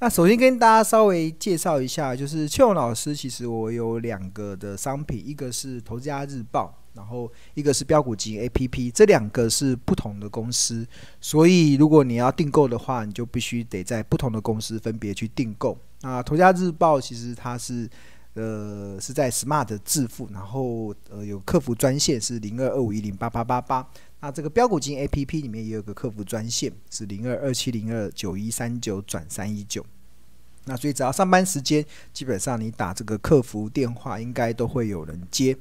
那首先跟大家稍微介绍一下，就是邱勇老师，其实我有两个的商品，一个是投资家日报，然后一个是标股基 APP，这两个是不同的公司，所以如果你要订购的话，你就必须得在不同的公司分别去订购。那投资家日报其实它是呃是在 Smart 致富，然后呃有客服专线是零二二五一零八八八八。那这个标股金 A P P 里面也有个客服专线，是零二二七零二九一三九转三一九。那所以只要上班时间，基本上你打这个客服电话，应该都会有人接。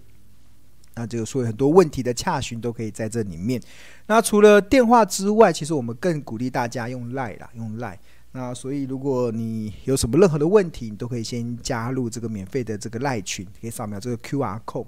那这个所以很多问题的洽询都可以在这里面。那除了电话之外，其实我们更鼓励大家用 Line 啦，用 Line。那所以如果你有什么任何的问题，你都可以先加入这个免费的这个 Line 群，可以扫描这个 Q R code。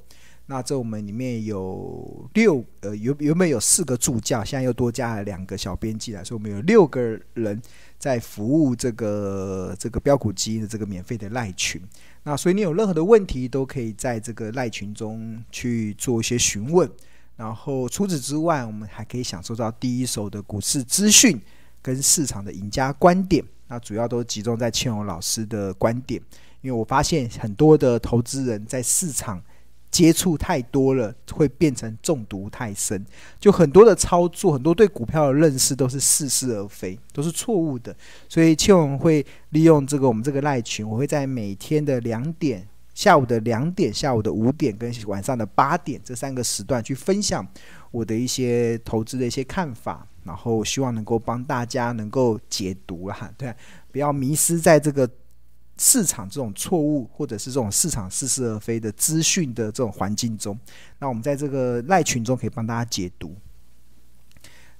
那这我们里面有六呃原原本有四个助教，现在又多加了两个小编辑来，所以我们有六个人在服务这个这个标股基的这个免费的赖群。那所以你有任何的问题，都可以在这个赖群中去做一些询问。然后除此之外，我们还可以享受到第一手的股市资讯跟市场的赢家观点。那主要都集中在庆荣老师的观点，因为我发现很多的投资人在市场。接触太多了，会变成中毒太深。就很多的操作，很多对股票的认识都是似是而非，都是错误的。所以，庆荣会利用这个我们这个赖群，我会在每天的两点、下午的两点、下午的五点跟晚上的八点这三个时段去分享我的一些投资的一些看法，然后希望能够帮大家能够解读啊，对，不要迷失在这个。市场这种错误，或者是这种市场似是而非的资讯的这种环境中，那我们在这个赖群中可以帮大家解读。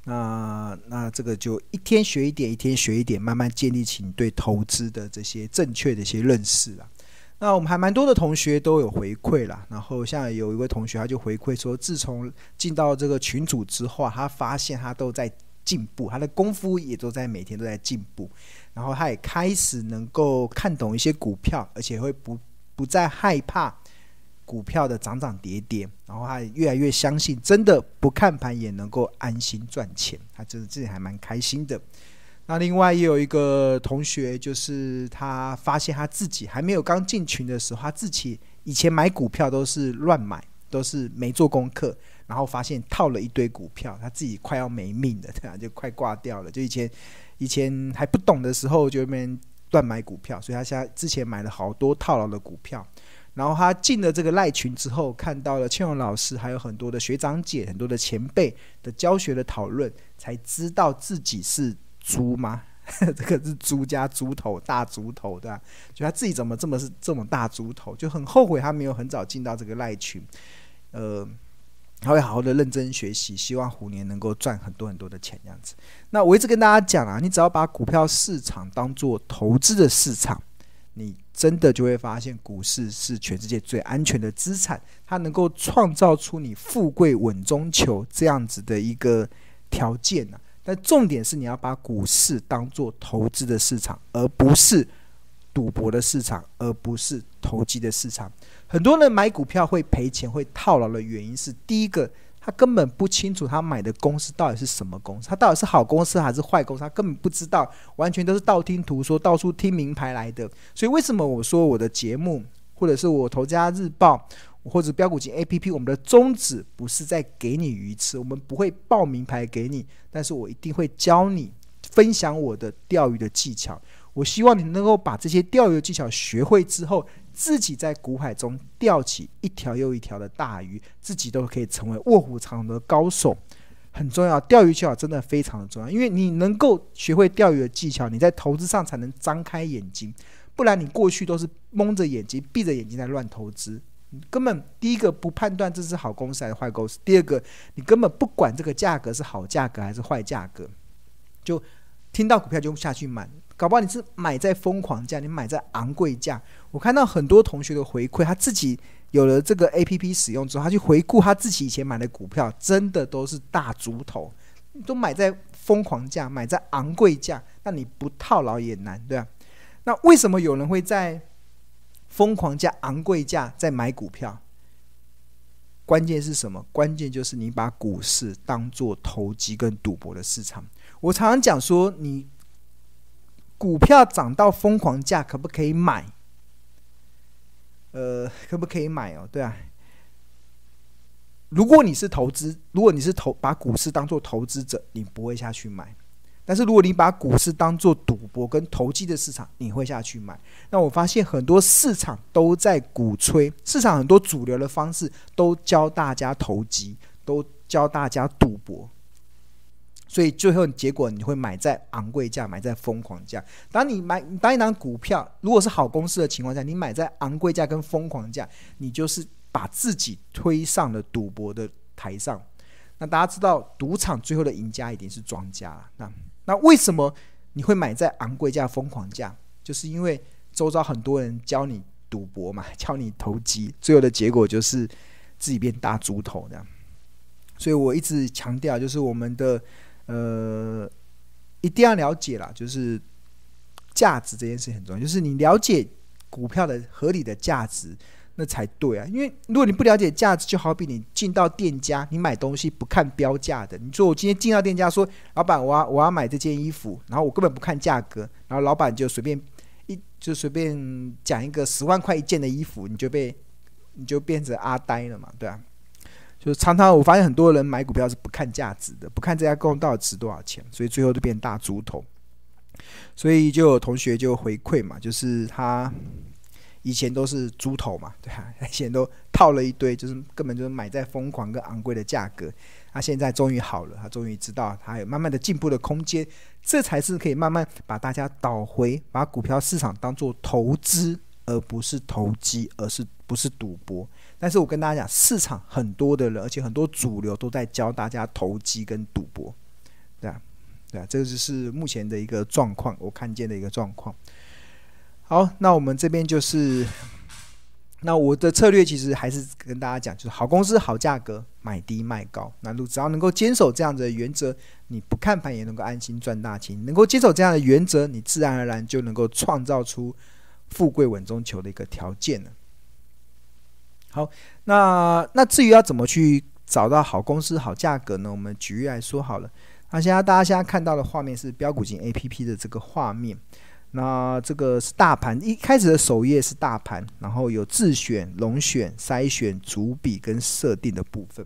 那那这个就一天学一点，一天学一点，慢慢建立起你对投资的这些正确的一些认识了。那我们还蛮多的同学都有回馈了，然后像有一位同学他就回馈说，自从进到这个群组之后，他发现他都在进步，他的功夫也都在每天都在进步。然后他也开始能够看懂一些股票，而且会不不再害怕股票的涨涨跌跌。然后他也越来越相信，真的不看盘也能够安心赚钱。他就是自己还蛮开心的。那另外也有一个同学，就是他发现他自己还没有刚进群的时候，他自己以前买股票都是乱买，都是没做功课，然后发现套了一堆股票，他自己快要没命了，对啊，就快挂掉了。就以前。以前还不懂的时候，就那边乱买股票，所以他现在之前买了好多套牢的股票。然后他进了这个赖群之后，看到了庆荣老师还有很多的学长姐、很多的前辈的教学的讨论，才知道自己是猪吗？这个是猪加猪头，大猪头对吧？就他自己怎么这么是这么大猪头，就很后悔他没有很早进到这个赖群，呃。他会好好的认真学习，希望虎年能够赚很多很多的钱，这样子。那我一直跟大家讲啊，你只要把股票市场当做投资的市场，你真的就会发现股市是全世界最安全的资产，它能够创造出你富贵稳中求这样子的一个条件呢。但重点是你要把股市当做投资的市场，而不是赌博的市场，而不是投机的市场。很多人买股票会赔钱、会套牢的原因是：第一个，他根本不清楚他买的公司到底是什么公司，他到底是好公司还是坏公司，他根本不知道，完全都是道听途说、到处听名牌来的。所以，为什么我说我的节目，或者是我投家日报，或者标股金 APP，我们的宗旨不是在给你鱼吃，我们不会报名牌给你，但是我一定会教你分享我的钓鱼的技巧。我希望你能够把这些钓鱼技巧学会之后。自己在股海中钓起一条又一条的大鱼，自己都可以成为卧虎藏龙的高手，很重要。钓鱼技巧真的非常的重要，因为你能够学会钓鱼的技巧，你在投资上才能张开眼睛，不然你过去都是蒙着眼睛、闭着眼睛在乱投资，根本第一个不判断这是好公司还是坏公司，第二个你根本不管这个价格是好价格还是坏价格，就听到股票就下去买。搞不好你是买在疯狂价，你买在昂贵价。我看到很多同学的回馈，他自己有了这个 APP 使用之后，他去回顾他自己以前买的股票，真的都是大猪头，都买在疯狂价，买在昂贵价，那你不套牢也难，对吧？那为什么有人会在疯狂价、昂贵价在买股票？关键是什么？关键就是你把股市当做投机跟赌博的市场。我常常讲说，你。股票涨到疯狂价，可不可以买？呃，可不可以买哦？对啊，如果你是投资，如果你是投把股市当做投资者，你不会下去买。但是如果你把股市当做赌博跟投机的市场，你会下去买。那我发现很多市场都在鼓吹，市场很多主流的方式都教大家投机，都教大家赌博。所以最后结果你会买在昂贵价，买在疯狂价。当你买当一档股票，如果是好公司的情况下，你买在昂贵价跟疯狂价，你就是把自己推上了赌博的台上。那大家知道，赌场最后的赢家一定是庄家。那那为什么你会买在昂贵价、疯狂价？就是因为周遭很多人教你赌博嘛，教你投机，最后的结果就是自己变大猪头这样。所以我一直强调，就是我们的。呃，一定要了解啦，就是价值这件事很重要。就是你了解股票的合理的价值，那才对啊。因为如果你不了解价值，就好比你进到店家，你买东西不看标价的。你说我今天进到店家说，老板，我要我要买这件衣服，然后我根本不看价格，然后老板就随便 一就随便讲一个十万块一件的衣服，你就被你就变成阿呆了嘛，对啊。就是常常我发现很多人买股票是不看价值的，不看这家公司到底值多少钱，所以最后就变大猪头。所以就有同学就回馈嘛，就是他以前都是猪头嘛，对啊，以前都套了一堆，就是根本就是买在疯狂跟昂贵的价格。他现在终于好了，他终于知道他有慢慢的进步的空间，这才是可以慢慢把大家导回，把股票市场当做投资，而不是投机，而是不是赌博。但是我跟大家讲，市场很多的人，而且很多主流都在教大家投机跟赌博，对啊，对啊，这个就是目前的一个状况，我看见的一个状况。好，那我们这边就是，那我的策略其实还是跟大家讲，就是好公司好价格，买低卖高。那如只要能够坚守这样的原则，你不看盘也能够安心赚大钱。能够坚守这样的原则，你自然而然就能够创造出富贵稳中求的一个条件了。好，那那至于要怎么去找到好公司、好价格呢？我们举例来说好了。那现在大家现在看到的画面是标股金 APP 的这个画面。那这个是大盘，一开始的首页是大盘，然后有自选、龙选、筛选、主笔跟设定的部分。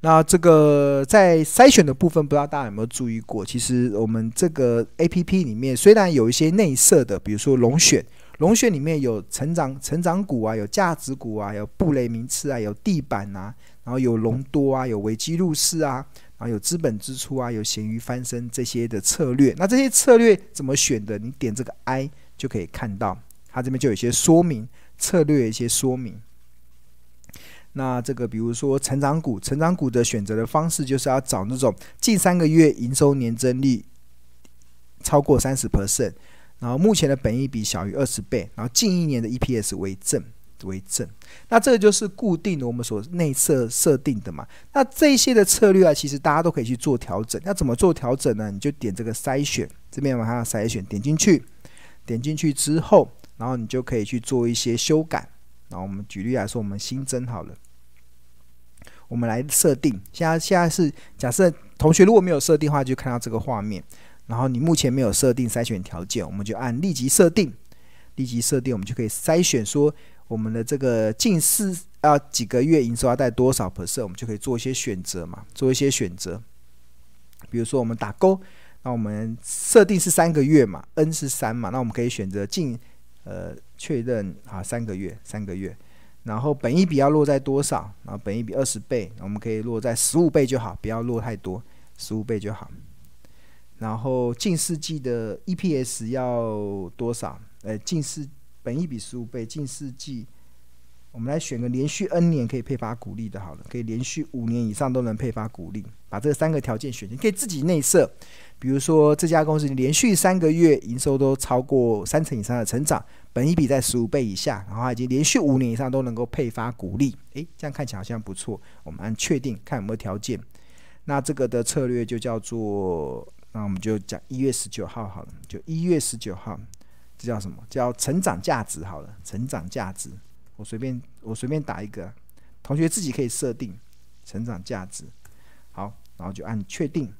那这个在筛选的部分，不知道大家有没有注意过？其实我们这个 APP 里面虽然有一些内设的，比如说龙选。龙穴里面有成长成长股啊，有价值股啊，有布雷名次啊，有地板啊，然后有隆多啊，有危机入市啊，然后有资本支出啊，有咸鱼翻身这些的策略。那这些策略怎么选的？你点这个 I 就可以看到，它这边就有一些说明策略，有一些说明。那这个比如说成长股，成长股的选择的方式就是要找那种近三个月营收年增率超过三十 percent。然后目前的本益比小于二十倍，然后近一年的 EPS 为正为正，那这个就是固定的我们所内设设定的嘛。那这些的策略啊，其实大家都可以去做调整。那怎么做调整呢？你就点这个筛选，这边往下筛选，点进去，点进去之后，然后你就可以去做一些修改。然后我们举例来说，我们新增好了，我们来设定。现在现在是假设同学如果没有设定的话，就看到这个画面。然后你目前没有设定筛选条件，我们就按立即设定，立即设定，我们就可以筛选说我们的这个近四啊几个月营收要带多少 percent，我们就可以做一些选择嘛，做一些选择。比如说我们打勾，那我们设定是三个月嘛，N 是三嘛，那我们可以选择近呃确认啊三个月，三个月。然后本一比要落在多少？然后本一比二十倍，我们可以落在十五倍就好，不要落太多，十五倍就好。然后近世纪的 EPS 要多少？呃，近世本益比十五倍，近世纪，我们来选个连续 N 年可以配发股利的，好了，可以连续五年以上都能配发股利，把这三个条件选，你可以自己内设。比如说这家公司连续三个月营收都超过三成以上的成长，本益比在十五倍以下，然后已经连续五年以上都能够配发股利，诶，这样看起来好像不错。我们按确定，看有没有条件。那这个的策略就叫做。那我们就讲一月十九号好了，就一月十九号，这叫什么？叫成长价值好了，成长价值，我随便我随便打一个，同学自己可以设定成长价值，好，然后就按确定。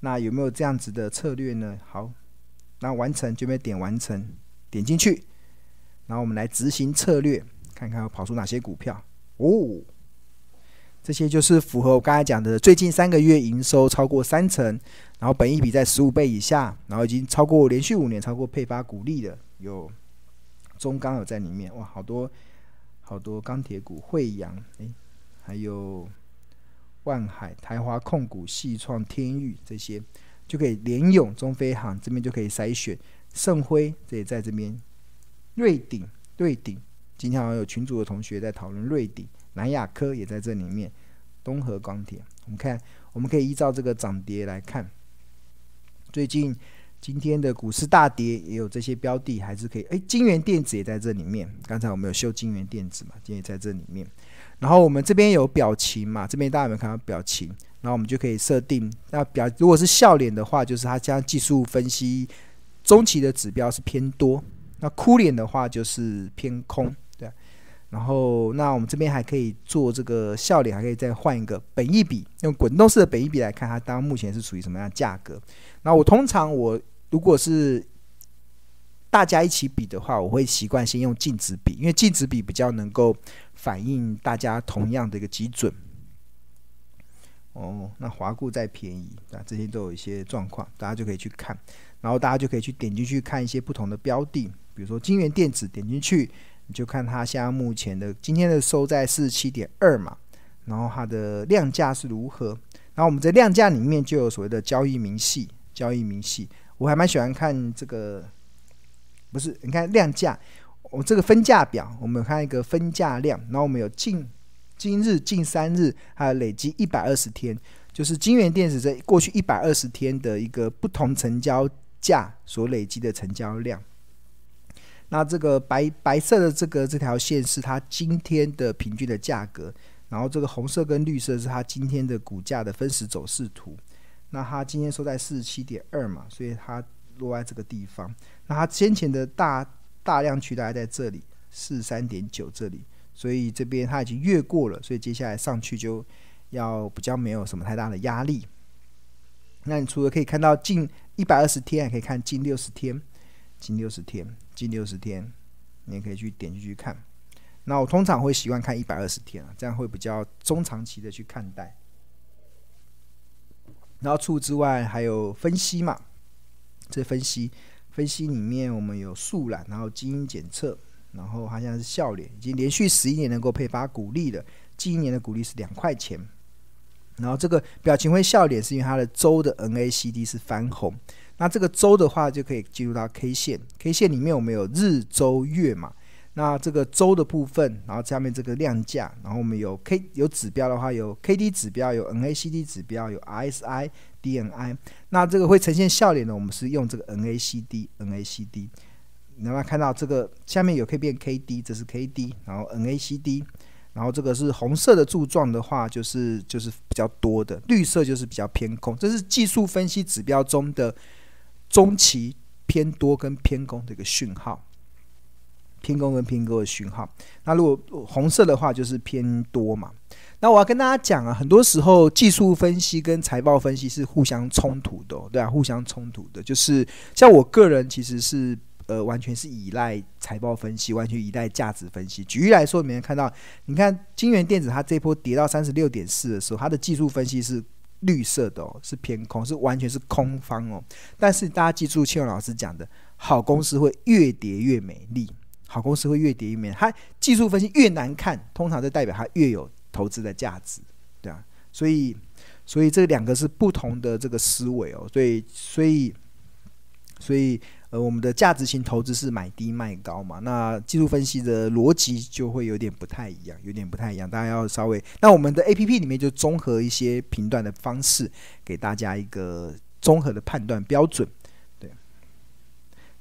那有没有这样子的策略呢？好，那完成就没点完成，点进去，然后我们来执行策略，看看要跑出哪些股票哦。这些就是符合我刚才讲的，最近三个月营收超过三成，然后本益比在十五倍以下，然后已经超过连续五年超过配发股利的，有中钢有在里面，哇，好多好多钢铁股，惠阳，诶，还有万海、台华控股、系创、天域这些，就可以联咏、中飞航这边就可以筛选，盛辉这也在这边，瑞鼎、瑞鼎，今天好像有群组的同学在讨论瑞鼎。南亚科也在这里面，东和钢铁，我们看，我们可以依照这个涨跌来看。最近今天的股市大跌，也有这些标的还是可以。哎，京元电子也在这里面，刚才我们有秀京元电子嘛，今天也在这里面。然后我们这边有表情嘛，这边大家有没有看到表情？然后我们就可以设定，那表如果是笑脸的话，就是它将技术分析中期的指标是偏多；那哭脸的话就是偏空。然后，那我们这边还可以做这个笑脸，还可以再换一个本意比，用滚动式的本意比来看它，当目前是处于什么样的价格？那我通常我如果是大家一起比的话，我会习惯先用净值比，因为净值比比较能够反映大家同样的一个基准。哦，那华固再便宜，那这些都有一些状况，大家就可以去看，然后大家就可以去点进去看一些不同的标的，比如说金元电子，点进去。你就看它现在目前的今天的收在四十七点二嘛，然后它的量价是如何？然后我们在量价里面就有所谓的交易明细，交易明细，我还蛮喜欢看这个，不是？你看量价，我这个分价表，我们有看一个分价量，然后我们有近今日、近三日，还有累积一百二十天，就是金元电子在过去一百二十天的一个不同成交价所累积的成交量。那这个白白色的这个这条线是它今天的平均的价格，然后这个红色跟绿色是它今天的股价的分时走势图。那它今天收在四十七点二嘛，所以它落在这个地方。那它先前的大大量区大概在这里四十三点九这里，所以这边它已经越过了，所以接下来上去就要比较没有什么太大的压力。那你除了可以看到近一百二十天，还可以看近六十天。近六十天，近六十天，你也可以去点进去看。那我通常会习惯看一百二十天啊，这样会比较中长期的去看待。然后除此之外还有分析嘛，这分析分析里面我们有素染，然后基因检测，然后它现在是笑脸，已经连续十一年能够配发股利了，近一年的股利是两块钱。然后这个表情会笑脸，是因为它的周的 NACD 是翻红。那这个周的话，就可以进入到 K 线，K 线里面我们有日、周、月嘛。那这个周的部分，然后下面这个量价，然后我们有 K 有指标的话，有 KD 指标，有 NACD 指标，有 RSI、DNI。那这个会呈现笑脸的，我们是用这个 NACD、NACD。你能不能看到这个下面有可以变 KD，这是 KD，然后 NACD。然后这个是红色的柱状的话，就是就是比较多的，绿色就是比较偏空。这是技术分析指标中的。中期偏多跟偏空的一个讯号，偏空跟偏多的讯号。那如果红色的话，就是偏多嘛。那我要跟大家讲啊，很多时候技术分析跟财报分析是互相冲突的，对啊，互相冲突的。就是像我个人其实是呃，完全是依赖财报分析，完全依赖价值分析。举例来说，你们看到，你看金元电子它这波跌到三十六点四的时候，它的技术分析是。绿色的哦，是偏空，是完全是空方哦。但是大家记住，庆荣老师讲的，好公司会越跌越美丽，好公司会越跌越美。它技术分析越难看，通常就代表它越有投资的价值，对啊。所以，所以这两个是不同的这个思维哦。所以，所以，所以。呃，我们的价值型投资是买低卖高嘛，那技术分析的逻辑就会有点不太一样，有点不太一样，大家要稍微。那我们的 APP 里面就综合一些评断的方式，给大家一个综合的判断标准。对，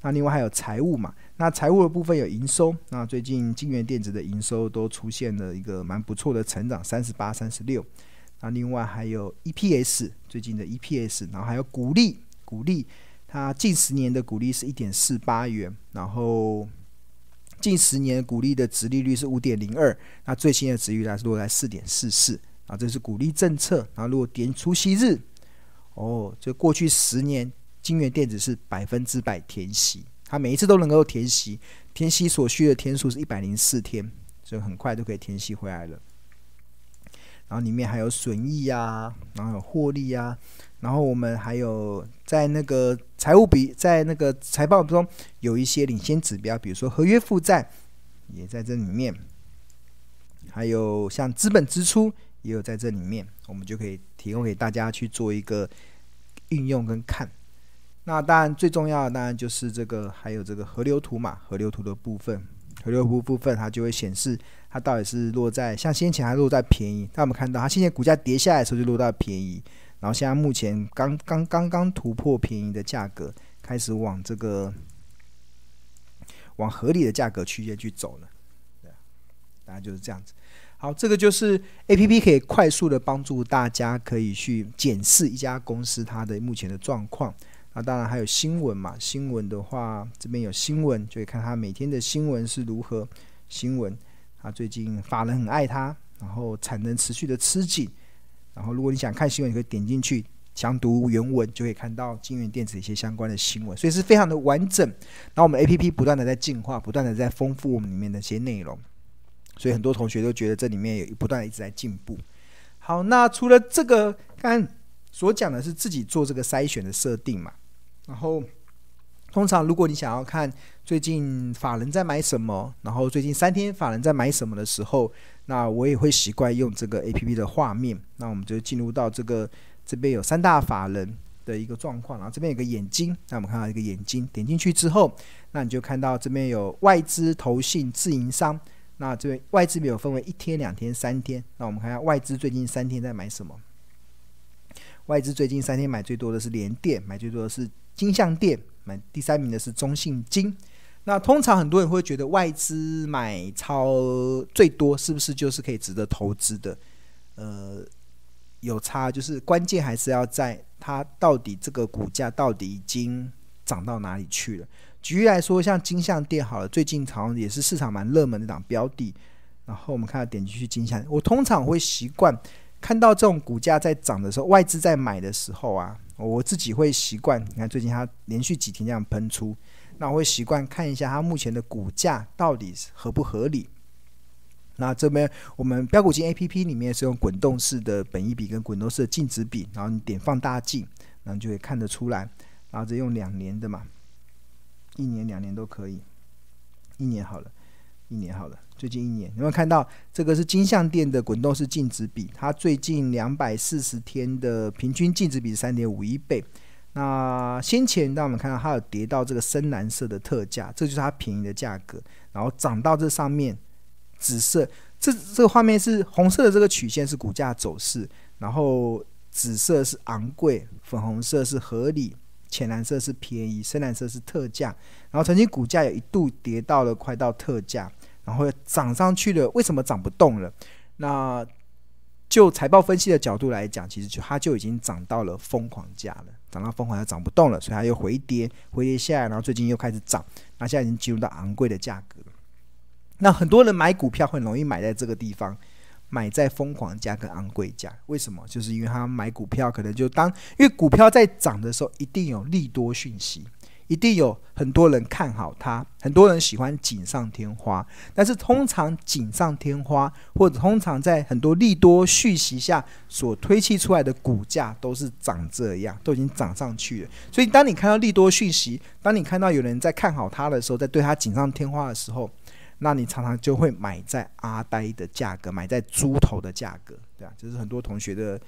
那另外还有财务嘛，那财务的部分有营收，那最近京元电子的营收都出现了一个蛮不错的成长，三十八、三十六。那另外还有 EPS，最近的 EPS，然后还有股利，股利。它近十年的股利是一点四八元，然后近十年股利的殖利率是五点零二，那最新的殖利率是落在四点四四，啊，这是股利政策。然后如果点除息日，哦，就过去十年金元电子是百分之百填息，它每一次都能够填息，填息所需的天数是一百零四天，所以很快都可以填息回来了。然后里面还有损益啊，然后有获利啊，然后我们还有在那个财务比，在那个财报中有一些领先指标，比如说合约负债也在这里面，还有像资本支出也有在这里面，我们就可以提供给大家去做一个运用跟看。那当然最重要的当然就是这个，还有这个河流图嘛，河流图的部分。河流图部分，它就会显示它到底是落在像先前还落在便宜，但我们看到它现在股价跌下来的时候就落到便宜，然后现在目前刚刚刚刚突破便宜的价格，开始往这个往合理的价格区间去走了，对，大概就是这样子。好，这个就是 APP 可以快速的帮助大家可以去检视一家公司它的目前的状况。那当然还有新闻嘛，新闻的话，这边有新闻，就会看他每天的新闻是如何。新闻，啊最近法人很爱他，然后产能持续的吃紧。然后如果你想看新闻，你可以点进去详读原文，就可以看到金元电子一些相关的新闻，所以是非常的完整。然后我们 APP 不断的在进化，不断的在丰富我们里面的一些内容，所以很多同学都觉得这里面有不断一直在进步。好，那除了这个，刚所讲的是自己做这个筛选的设定嘛。然后，通常如果你想要看最近法人在买什么，然后最近三天法人在买什么的时候，那我也会习惯用这个 APP 的画面。那我们就进入到这个这边有三大法人的一个状况，然后这边有个眼睛，那我们看到一个眼睛，点进去之后，那你就看到这边有外资、投信、自营商。那这边外资没有分为一天、两天、三天。那我们看下外资最近三天在买什么？外资最近三天买最多的是联电，买最多的是。金像电买第三名的是中信金，那通常很多人会觉得外资买超最多是不是就是可以值得投资的？呃，有差，就是关键还是要在它到底这个股价到底已经涨到哪里去了。举例来说，像金像电好了，最近好像也是市场蛮热门的档标的。然后我们看到点进去金像，我通常会习惯看到这种股价在涨的时候，外资在买的时候啊。我自己会习惯，你看最近它连续几天这样喷出，那我会习惯看一下它目前的股价到底合不合理。那这边我们标股金 A P P 里面是用滚动式的本益比跟滚动式的净值比，然后你点放大镜，然后就会看得出来。然后这用两年的嘛，一年两年都可以，一年好了，一年好了。最近一年，有没有看到这个是金像电的滚动式净值比？它最近两百四十天的平均净值比是三点五一倍。那先前让我们看到它有跌到这个深蓝色的特价，这就是它便宜的价格，然后涨到这上面紫色，这这个画面是红色的这个曲线是股价走势，然后紫色是昂贵，粉红色是合理，浅蓝色是便宜，深蓝色是特价。然后曾经股价有一度跌到了快到特价。然后涨上去了，为什么涨不动了？那就财报分析的角度来讲，其实就它就已经涨到了疯狂价了，涨到疯狂价涨不动了，所以它又回跌，回跌下来，然后最近又开始涨，那现在已经进入到昂贵的价格。那很多人买股票很容易买在这个地方，买在疯狂价跟昂贵价，为什么？就是因为他买股票可能就当，因为股票在涨的时候一定有利多讯息。一定有很多人看好它，很多人喜欢锦上添花。但是通常锦上添花，或者通常在很多利多讯息下所推砌出来的股价都是长这样，都已经涨上去了。所以当你看到利多讯息，当你看到有人在看好它的时候，在对它锦上添花的时候，那你常常就会买在阿呆的价格，买在猪头的价格，对啊，这是很多同学的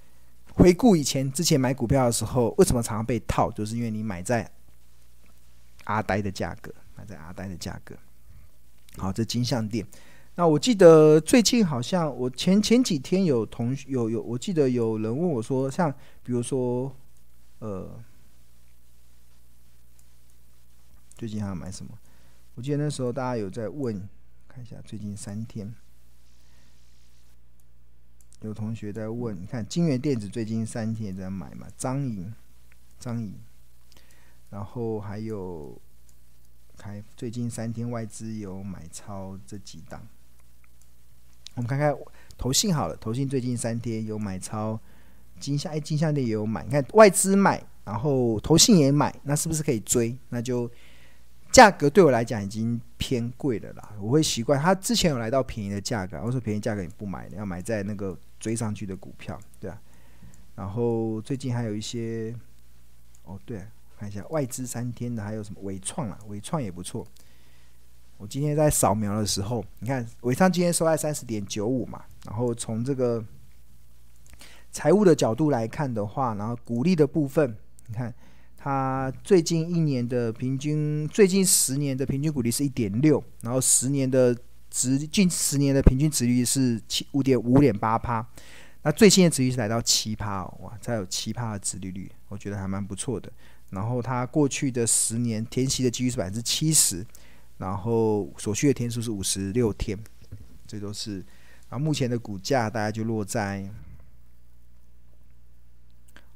回顾以前之前买股票的时候，为什么常常被套，就是因为你买在。阿呆的价格，买在阿呆的价格。好，这金像电。那我记得最近好像我前前几天有同有有，我记得有人问我说，像比如说，呃，最近还要买什么？我记得那时候大家有在问，看一下最近三天，有同学在问，你看金源电子最近三天也在买嘛？张颖，张颖。然后还有，开最近三天外资有买超这几档，我们看看投信好了，投信最近三天有买超金项哎，金项链也有买，你看外资买，然后投信也买，那是不是可以追？那就价格对我来讲已经偏贵了啦，我会习惯。它之前有来到便宜的价格，我说便宜价格你不买，你要买在那个追上去的股票，对啊。然后最近还有一些，哦对，看一下外资三天的还有什么伟创啊，伟创也不错。我今天在扫描的时候，你看伟创今天收在三十点九五嘛，然后从这个财务的角度来看的话，然后股利的部分，你看它最近一年的平均，最近十年的平均股利是一点六，然后十年的值近十年的平均值率是七五点五点八趴，那最新的值率是来到七趴哦，哇，才有七趴的值利率，我觉得还蛮不错的。然后它过去的十年填息的几率是百分之七十。然后所需的天数是五十六天，这都是。然后目前的股价大概就落在，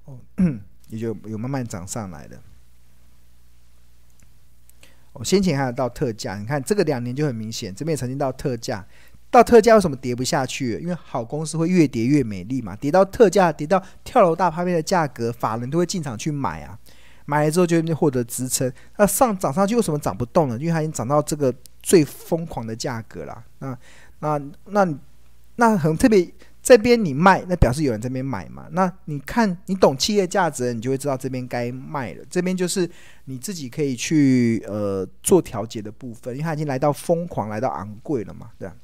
哦，也就有慢慢涨上来的。哦，先前还有到特价，你看这个两年就很明显，这边曾经到特价，到特价为什么跌不下去？因为好公司会越跌越美丽嘛，跌到特价，跌到跳楼大拍卖的价格，法人都会进场去买啊。买了之后就获得支撑，那上涨上去为什么涨不动呢？因为它已经涨到这个最疯狂的价格了。那那那那很特别，这边你卖，那表示有人这边买嘛。那你看你懂企业价值，你就会知道这边该卖了。这边就是你自己可以去呃做调节的部分，因为它已经来到疯狂，来到昂贵了嘛，对吧？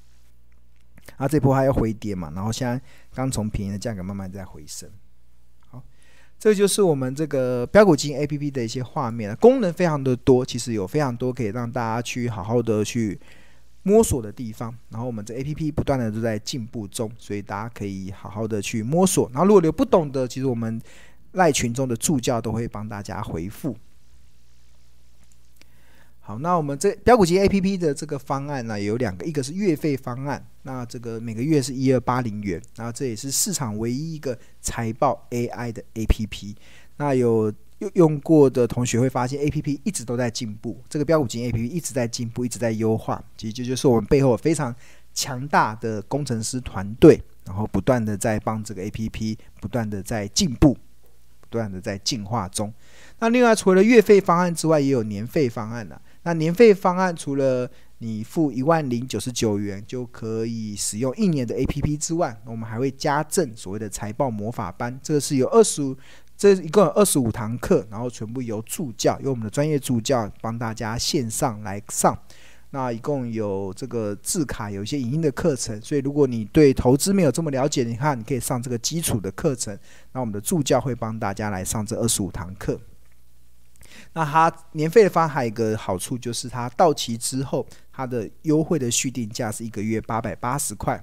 啊，这波还要回跌嘛，然后现在刚从便宜的价格慢慢在回升。这就是我们这个标股基金 APP 的一些画面，功能非常的多，其实有非常多可以让大家去好好的去摸索的地方。然后我们这 APP 不断的都在进步中，所以大家可以好好的去摸索。然后如果有不懂的，其实我们赖群中的助教都会帮大家回复。好，那我们这标股基金 APP 的这个方案呢，有两个，一个是月费方案，那这个每个月是一二八零元，然后这也是市场唯一一个财报 AI 的 APP。那有用用过的同学会发现，APP 一直都在进步，这个标股基金 APP 一直在进步，一直在优化。其实这就是我们背后非常强大的工程师团队，然后不断的在帮这个 APP 不断的在进步，不断的在进化中。那另外除了月费方案之外，也有年费方案了。那年费方案除了你付一万零九十九元就可以使用一年的 APP 之外，我们还会加赠所谓的财报魔法班。这个是有二十五，这一共有二十五堂课，然后全部由助教，由我们的专业助教帮大家线上来上。那一共有这个字卡，有一些影音的课程。所以如果你对投资没有这么了解，你看你可以上这个基础的课程。那我们的助教会帮大家来上这二十五堂课。那它年费的方案还有一个好处，就是它到期之后，它的优惠的续订价是一个月八百八十块，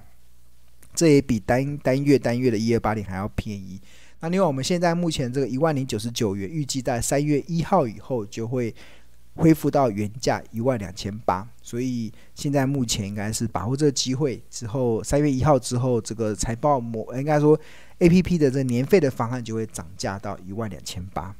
这也比单单月单月的一二八零还要便宜。那另外我们现在目前这个一万零九十九元，预计在三月一号以后就会恢复到原价一万两千八，所以现在目前应该是把握这个机会，之后三月一号之后，这个财报模应该说 APP 的这年费的方案就会涨价到一万两千八。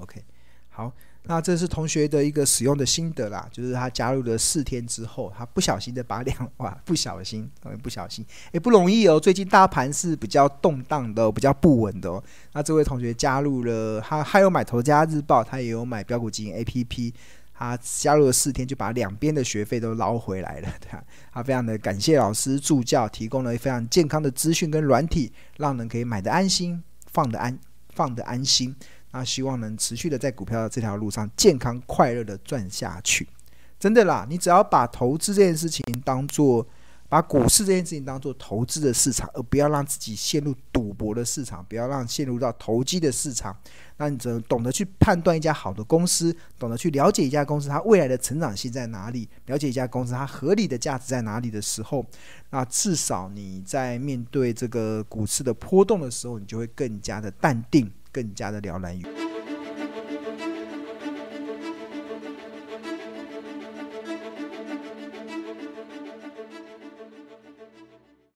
OK，好，那这是同学的一个使用的心得啦，就是他加入了四天之后，他不小心的把两 哇，不小心，不小心，也不容易哦。最近大盘是比较动荡的，比较不稳的哦。那这位同学加入了，他还有买《投资家日报》，他也有买标股基金 APP，他加入了四天就把两边的学费都捞回来了，对吧？他非常的感谢老师助教提供了非常健康的资讯跟软体，让人可以买得安心，放得安，放得安心。那希望能持续的在股票的这条路上健康快乐的赚下去，真的啦！你只要把投资这件事情当做，把股市这件事情当做投资的市场，而不要让自己陷入赌博的市场，不要让陷入到投机的市场。那你只能懂得去判断一家好的公司，懂得去了解一家公司它未来的成长性在哪里，了解一家公司它合理的价值在哪里的时候，那至少你在面对这个股市的波动的时候，你就会更加的淡定。更加的了然于。